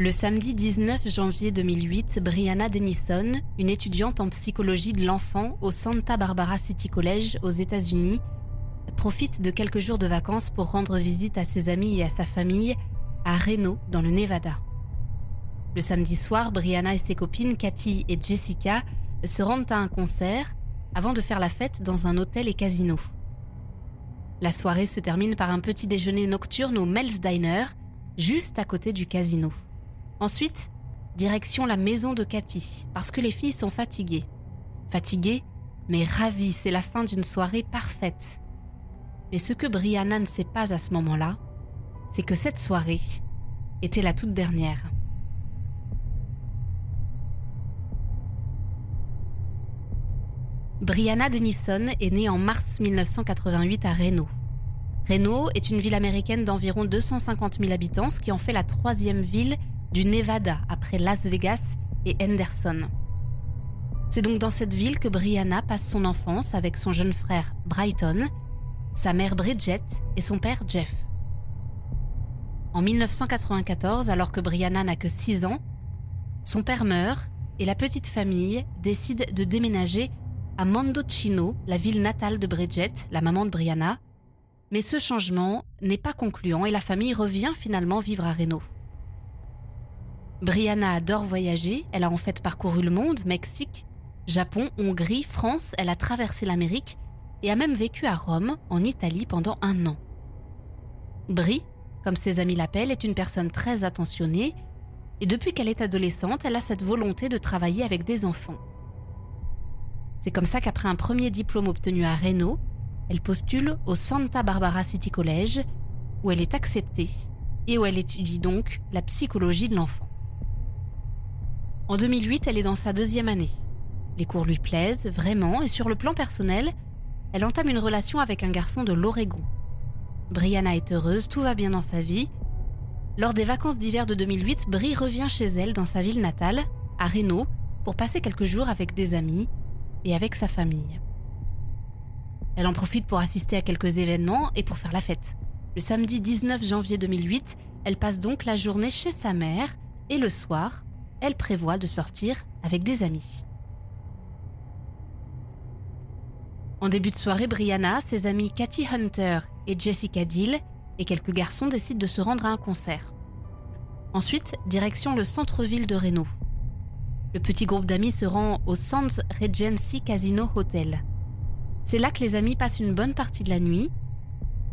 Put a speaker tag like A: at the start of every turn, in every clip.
A: Le samedi 19 janvier 2008, Brianna Denison, une étudiante en psychologie de l'enfant au Santa Barbara City College aux États-Unis, profite de quelques jours de vacances pour rendre visite à ses amis et à sa famille à Reno, dans le Nevada. Le samedi soir, Brianna et ses copines Cathy et Jessica se rendent à un concert avant de faire la fête dans un hôtel et casino. La soirée se termine par un petit déjeuner nocturne au Mel's Diner, juste à côté du casino. Ensuite, direction la maison de Cathy, parce que les filles sont fatiguées. Fatiguées, mais ravies, c'est la fin d'une soirée parfaite. Mais ce que Brianna ne sait pas à ce moment-là, c'est que cette soirée était la toute dernière. Brianna Denison est née en mars 1988 à Reno. Reno est une ville américaine d'environ 250 000 habitants, ce qui en fait la troisième ville du Nevada après Las Vegas et Henderson. C'est donc dans cette ville que Brianna passe son enfance avec son jeune frère Brighton, sa mère Bridget et son père Jeff. En 1994, alors que Brianna n'a que 6 ans, son père meurt et la petite famille décide de déménager à Mondocino, la ville natale de Bridget, la maman de Brianna. Mais ce changement n'est pas concluant et la famille revient finalement vivre à Reno. Brianna adore voyager, elle a en fait parcouru le monde, Mexique, Japon, Hongrie, France, elle a traversé l'Amérique et a même vécu à Rome, en Italie, pendant un an. Brie, comme ses amis l'appellent, est une personne très attentionnée et depuis qu'elle est adolescente, elle a cette volonté de travailler avec des enfants. C'est comme ça qu'après un premier diplôme obtenu à Reno, elle postule au Santa Barbara City College, où elle est acceptée et où elle étudie donc la psychologie de l'enfant. En 2008, elle est dans sa deuxième année. Les cours lui plaisent vraiment et sur le plan personnel, elle entame une relation avec un garçon de l'Oregon. Brianna est heureuse, tout va bien dans sa vie. Lors des vacances d'hiver de 2008, Brie revient chez elle dans sa ville natale, à Reno, pour passer quelques jours avec des amis et avec sa famille. Elle en profite pour assister à quelques événements et pour faire la fête. Le samedi 19 janvier 2008, elle passe donc la journée chez sa mère et le soir, elle prévoit de sortir avec des amis. En début de soirée, Brianna, ses amis Cathy Hunter et Jessica Dill et quelques garçons décident de se rendre à un concert. Ensuite, direction le centre-ville de Reno. Le petit groupe d'amis se rend au Sands Regency Casino Hotel. C'est là que les amis passent une bonne partie de la nuit,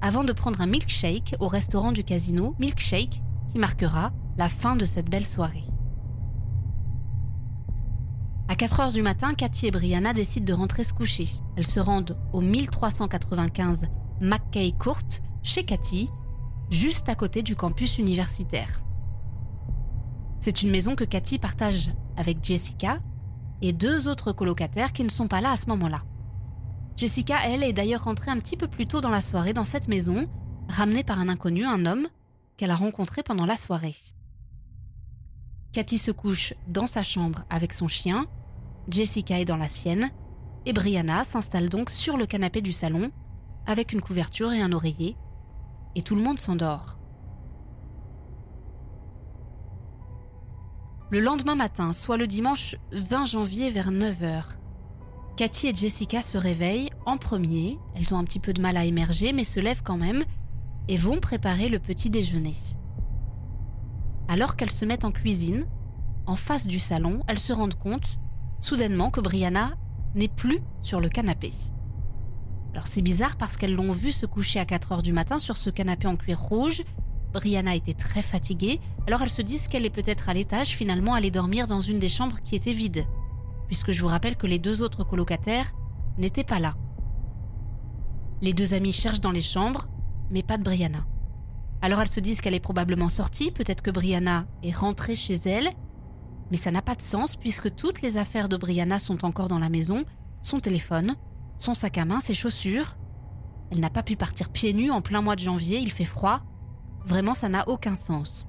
A: avant de prendre un milkshake au restaurant du casino, milkshake qui marquera la fin de cette belle soirée. À 4 heures du matin, Cathy et Brianna décident de rentrer se coucher. Elles se rendent au 1395 McKay Court, chez Cathy, juste à côté du campus universitaire. C'est une maison que Cathy partage avec Jessica et deux autres colocataires qui ne sont pas là à ce moment-là. Jessica, elle, est d'ailleurs rentrée un petit peu plus tôt dans la soirée dans cette maison, ramenée par un inconnu, un homme, qu'elle a rencontré pendant la soirée. Cathy se couche dans sa chambre avec son chien, Jessica est dans la sienne, et Brianna s'installe donc sur le canapé du salon, avec une couverture et un oreiller, et tout le monde s'endort. Le lendemain matin, soit le dimanche 20 janvier vers 9h, Cathy et Jessica se réveillent en premier, elles ont un petit peu de mal à émerger mais se lèvent quand même et vont préparer le petit déjeuner. Alors qu'elles se mettent en cuisine, en face du salon, elles se rendent compte, soudainement, que Brianna n'est plus sur le canapé. Alors c'est bizarre parce qu'elles l'ont vue se coucher à 4 heures du matin sur ce canapé en cuir rouge. Brianna était très fatiguée, alors elles se disent qu'elle est peut-être à l'étage, finalement allée dormir dans une des chambres qui était vide, puisque je vous rappelle que les deux autres colocataires n'étaient pas là. Les deux amies cherchent dans les chambres, mais pas de Brianna. Alors elles se disent qu'elle est probablement sortie, peut-être que Brianna est rentrée chez elle, mais ça n'a pas de sens puisque toutes les affaires de Brianna sont encore dans la maison, son téléphone, son sac à main, ses chaussures. Elle n'a pas pu partir pieds nus en plein mois de janvier, il fait froid. Vraiment, ça n'a aucun sens.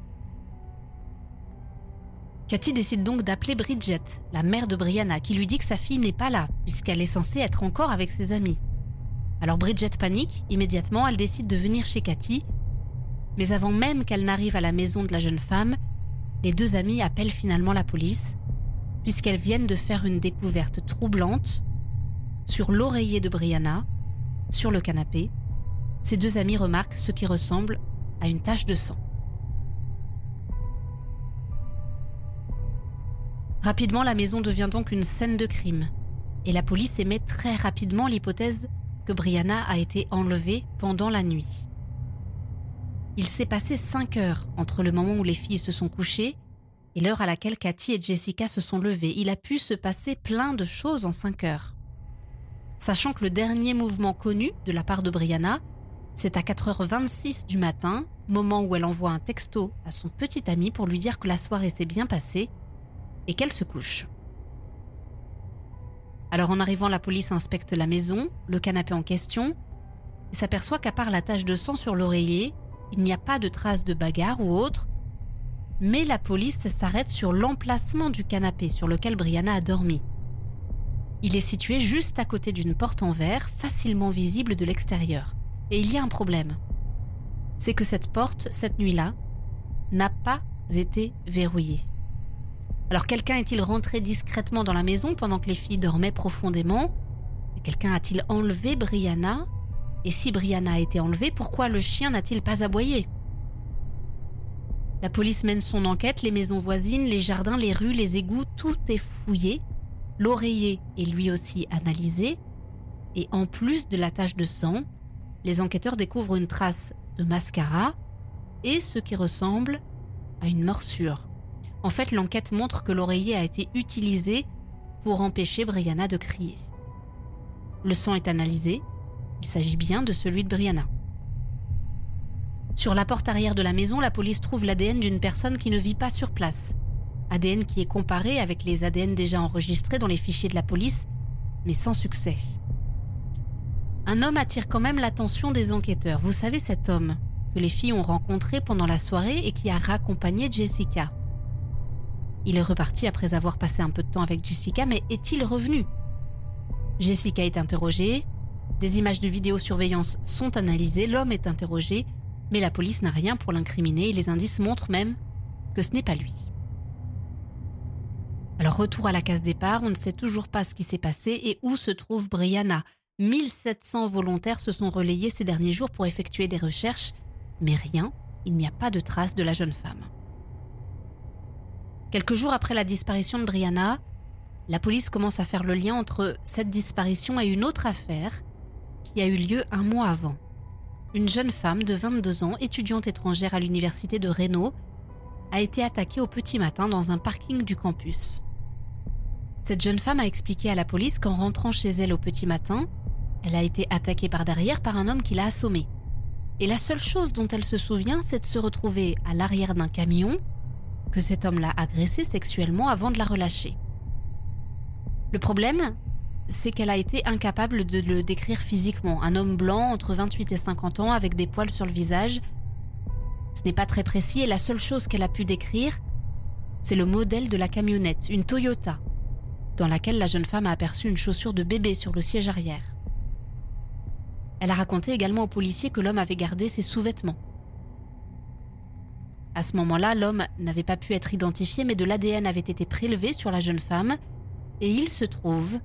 A: Cathy décide donc d'appeler Bridget, la mère de Brianna, qui lui dit que sa fille n'est pas là, puisqu'elle est censée être encore avec ses amis. Alors Bridget panique, immédiatement elle décide de venir chez Cathy, mais avant même qu'elle n'arrive à la maison de la jeune femme, les deux amies appellent finalement la police, puisqu'elles viennent de faire une découverte troublante sur l'oreiller de Brianna, sur le canapé. Ces deux amies remarquent ce qui ressemble à une tache de sang. Rapidement, la maison devient donc une scène de crime, et la police émet très rapidement l'hypothèse que Brianna a été enlevée pendant la nuit. Il s'est passé cinq heures entre le moment où les filles se sont couchées et l'heure à laquelle Cathy et Jessica se sont levées. Il a pu se passer plein de choses en cinq heures. Sachant que le dernier mouvement connu de la part de Brianna, c'est à 4h26 du matin, moment où elle envoie un texto à son petit ami pour lui dire que la soirée s'est bien passée et qu'elle se couche. Alors en arrivant, la police inspecte la maison, le canapé en question, et s'aperçoit qu'à part la tache de sang sur l'oreiller, il n'y a pas de traces de bagarre ou autre, mais la police s'arrête sur l'emplacement du canapé sur lequel Brianna a dormi. Il est situé juste à côté d'une porte en verre, facilement visible de l'extérieur. Et il y a un problème. C'est que cette porte, cette nuit-là, n'a pas été verrouillée. Alors quelqu'un est-il rentré discrètement dans la maison pendant que les filles dormaient profondément? Quelqu'un a-t-il enlevé Brianna? Et si Brianna a été enlevée, pourquoi le chien n'a-t-il pas aboyé? La police mène son enquête, les maisons voisines, les jardins, les rues, les égouts, tout est fouillé. L'oreiller est lui aussi analysé. Et en plus de la tache de sang, les enquêteurs découvrent une trace de mascara et ce qui ressemble à une morsure. En fait, l'enquête montre que l'oreiller a été utilisé pour empêcher Brianna de crier. Le sang est analysé. Il s'agit bien de celui de Brianna. Sur la porte arrière de la maison, la police trouve l'ADN d'une personne qui ne vit pas sur place. ADN qui est comparé avec les ADN déjà enregistrés dans les fichiers de la police, mais sans succès. Un homme attire quand même l'attention des enquêteurs. Vous savez cet homme que les filles ont rencontré pendant la soirée et qui a raccompagné Jessica. Il est reparti après avoir passé un peu de temps avec Jessica, mais est-il revenu? Jessica est interrogée, des images de vidéosurveillance sont analysées, l'homme est interrogé, mais la police n'a rien pour l'incriminer et les indices montrent même que ce n'est pas lui. Alors retour à la case départ, on ne sait toujours pas ce qui s'est passé et où se trouve Brianna. 1700 volontaires se sont relayés ces derniers jours pour effectuer des recherches, mais rien, il n'y a pas de trace de la jeune femme. Quelques jours après la disparition de Brianna, la police commence à faire le lien entre cette disparition et une autre affaire qui a eu lieu un mois avant. Une jeune femme de 22 ans, étudiante étrangère à l'université de Reno, a été attaquée au petit matin dans un parking du campus. Cette jeune femme a expliqué à la police qu'en rentrant chez elle au petit matin, elle a été attaquée par derrière par un homme qui l'a assommée. Et la seule chose dont elle se souvient, c'est de se retrouver à l'arrière d'un camion que cet homme l'a agressée sexuellement avant de la relâcher. Le problème, c'est qu'elle a été incapable de le décrire physiquement. Un homme blanc entre 28 et 50 ans avec des poils sur le visage. Ce n'est pas très précis et la seule chose qu'elle a pu décrire, c'est le modèle de la camionnette, une Toyota, dans laquelle la jeune femme a aperçu une chaussure de bébé sur le siège arrière. Elle a raconté également aux policiers que l'homme avait gardé ses sous-vêtements. À ce moment-là, l'homme n'avait pas pu être identifié, mais de l'ADN avait été prélevé sur la jeune femme, et il se trouve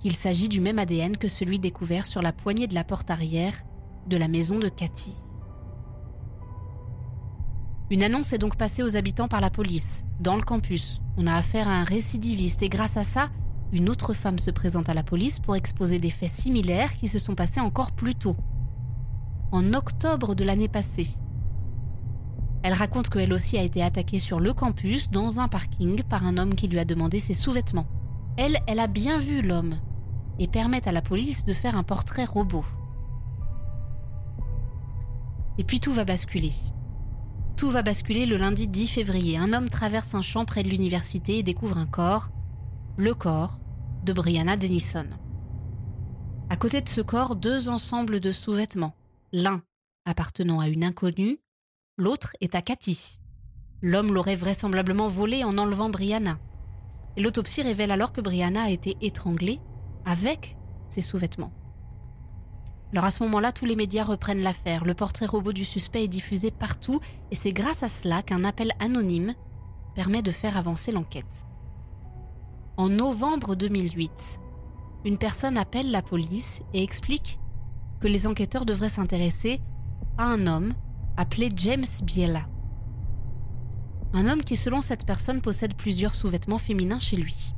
A: qu'il s'agit du même ADN que celui découvert sur la poignée de la porte arrière de la maison de Cathy. Une annonce est donc passée aux habitants par la police. Dans le campus, on a affaire à un récidiviste et grâce à ça, une autre femme se présente à la police pour exposer des faits similaires qui se sont passés encore plus tôt. En octobre de l'année passée, elle raconte qu'elle aussi a été attaquée sur le campus, dans un parking, par un homme qui lui a demandé ses sous-vêtements. Elle, elle a bien vu l'homme et permet à la police de faire un portrait robot. Et puis tout va basculer. Tout va basculer le lundi 10 février. Un homme traverse un champ près de l'université et découvre un corps, le corps de Brianna Denison. À côté de ce corps, deux ensembles de sous-vêtements. L'un appartenant à une inconnue, l'autre est à Cathy. L'homme l'aurait vraisemblablement volé en enlevant Brianna. L'autopsie révèle alors que Brianna a été étranglée avec ses sous-vêtements. Alors à ce moment-là, tous les médias reprennent l'affaire. Le portrait robot du suspect est diffusé partout et c'est grâce à cela qu'un appel anonyme permet de faire avancer l'enquête. En novembre 2008, une personne appelle la police et explique que les enquêteurs devraient s'intéresser à un homme appelé James Biela. Un homme qui, selon cette personne, possède plusieurs sous-vêtements féminins chez lui.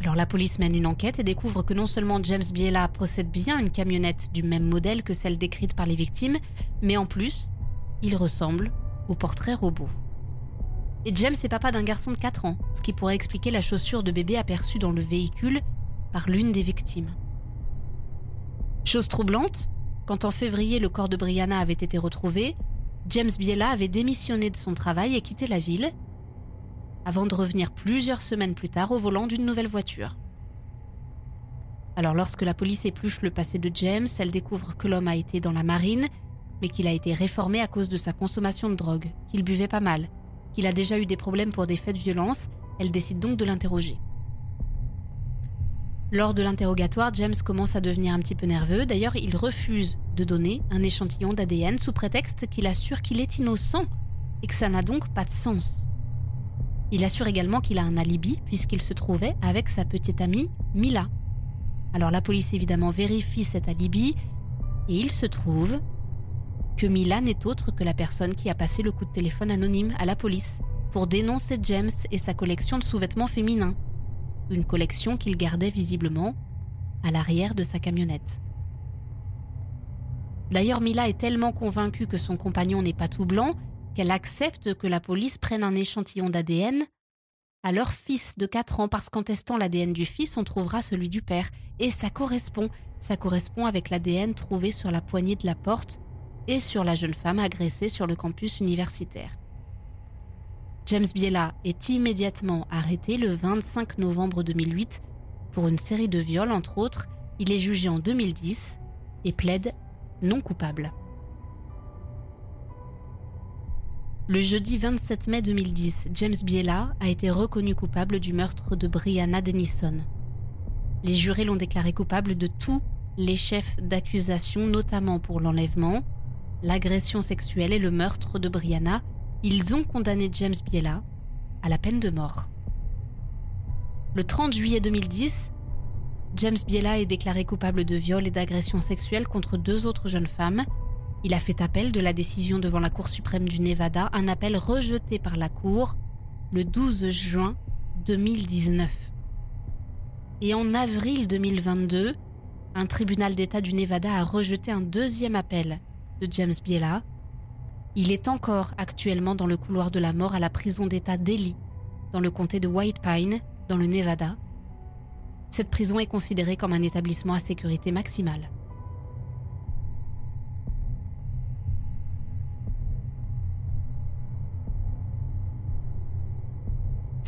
A: Alors la police mène une enquête et découvre que non seulement James Biela possède bien une camionnette du même modèle que celle décrite par les victimes, mais en plus, il ressemble au portrait robot. Et James est papa d'un garçon de 4 ans, ce qui pourrait expliquer la chaussure de bébé aperçue dans le véhicule par l'une des victimes. Chose troublante, quand en février le corps de Brianna avait été retrouvé, James Biela avait démissionné de son travail et quitté la ville, avant de revenir plusieurs semaines plus tard au volant d'une nouvelle voiture. Alors lorsque la police épluche le passé de James, elle découvre que l'homme a été dans la marine, mais qu'il a été réformé à cause de sa consommation de drogue, qu'il buvait pas mal, qu'il a déjà eu des problèmes pour des faits de violence, elle décide donc de l'interroger. Lors de l'interrogatoire, James commence à devenir un petit peu nerveux. D'ailleurs, il refuse de donner un échantillon d'ADN sous prétexte qu'il assure qu'il est innocent et que ça n'a donc pas de sens. Il assure également qu'il a un alibi puisqu'il se trouvait avec sa petite amie Mila. Alors la police évidemment vérifie cet alibi et il se trouve que Mila n'est autre que la personne qui a passé le coup de téléphone anonyme à la police pour dénoncer James et sa collection de sous-vêtements féminins une collection qu'il gardait visiblement à l'arrière de sa camionnette. D'ailleurs, Mila est tellement convaincue que son compagnon n'est pas tout blanc qu'elle accepte que la police prenne un échantillon d'ADN à leur fils de 4 ans parce qu'en testant l'ADN du fils, on trouvera celui du père. Et ça correspond, ça correspond avec l'ADN trouvé sur la poignée de la porte et sur la jeune femme agressée sur le campus universitaire. James Biela est immédiatement arrêté le 25 novembre 2008 pour une série de viols entre autres. Il est jugé en 2010 et plaide non coupable. Le jeudi 27 mai 2010, James Biela a été reconnu coupable du meurtre de Brianna Denison. Les jurés l'ont déclaré coupable de tous les chefs d'accusation, notamment pour l'enlèvement, l'agression sexuelle et le meurtre de Brianna, ils ont condamné James Biela à la peine de mort. Le 30 juillet 2010, James Biela est déclaré coupable de viol et d'agression sexuelle contre deux autres jeunes femmes. Il a fait appel de la décision devant la Cour suprême du Nevada, un appel rejeté par la Cour le 12 juin 2019. Et en avril 2022, un tribunal d'État du Nevada a rejeté un deuxième appel de James Biela il est encore actuellement dans le couloir de la mort à la prison d'État d'Ely, dans le comté de White Pine, dans le Nevada. Cette prison est considérée comme un établissement à sécurité maximale.